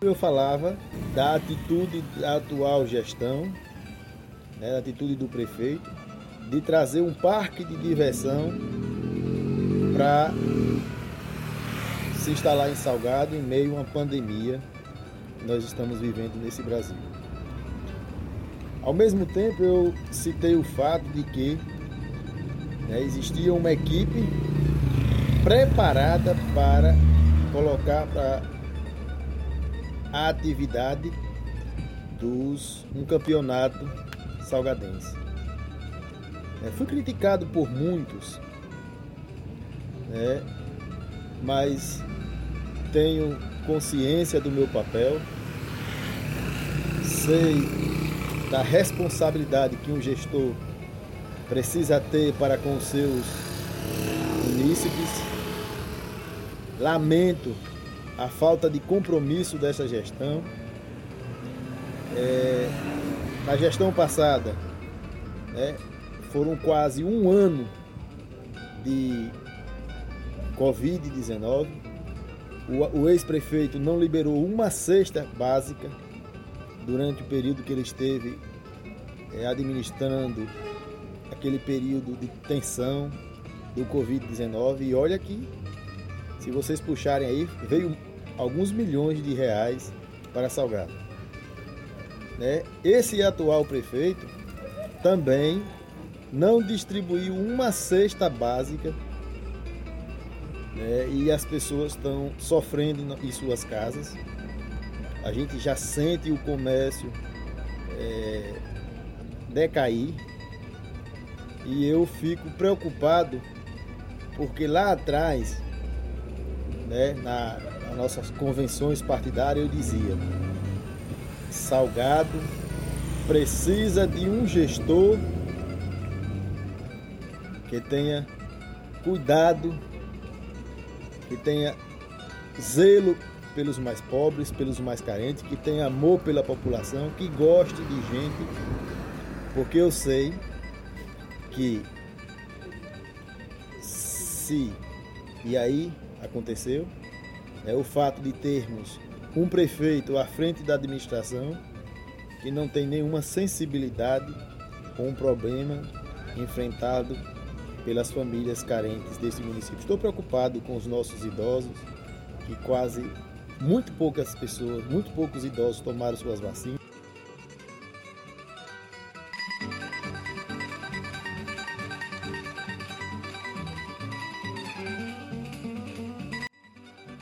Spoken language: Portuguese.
Eu falava da atitude da atual gestão, né, da atitude do prefeito, de trazer um parque de diversão para se instalar em Salgado em meio a uma pandemia que nós estamos vivendo nesse Brasil. Ao mesmo tempo, eu citei o fato de que né, existia uma equipe preparada para colocar para a atividade dos um campeonato salgadense. É, fui criticado por muitos, né, mas tenho consciência do meu papel, sei da responsabilidade que um gestor precisa ter para com seus munícipes. Lamento a falta de compromisso dessa gestão. É, na gestão passada, né, foram quase um ano de Covid-19. O, o ex-prefeito não liberou uma cesta básica durante o período que ele esteve é, administrando aquele período de tensão do Covid-19. E olha que, se vocês puxarem aí, veio alguns milhões de reais para Salgado. Né? Esse atual prefeito também não distribuiu uma cesta básica né? e as pessoas estão sofrendo em suas casas a gente já sente o comércio é, decair e eu fico preocupado porque lá atrás, né, na, nossas convenções partidárias, eu dizia: Salgado precisa de um gestor que tenha cuidado, que tenha zelo pelos mais pobres, pelos mais carentes, que tenha amor pela população, que goste de gente, porque eu sei que se, e aí aconteceu, é o fato de termos um prefeito à frente da administração que não tem nenhuma sensibilidade com o problema enfrentado pelas famílias carentes desse município. Estou preocupado com os nossos idosos, que quase muito poucas pessoas, muito poucos idosos tomaram suas vacinas.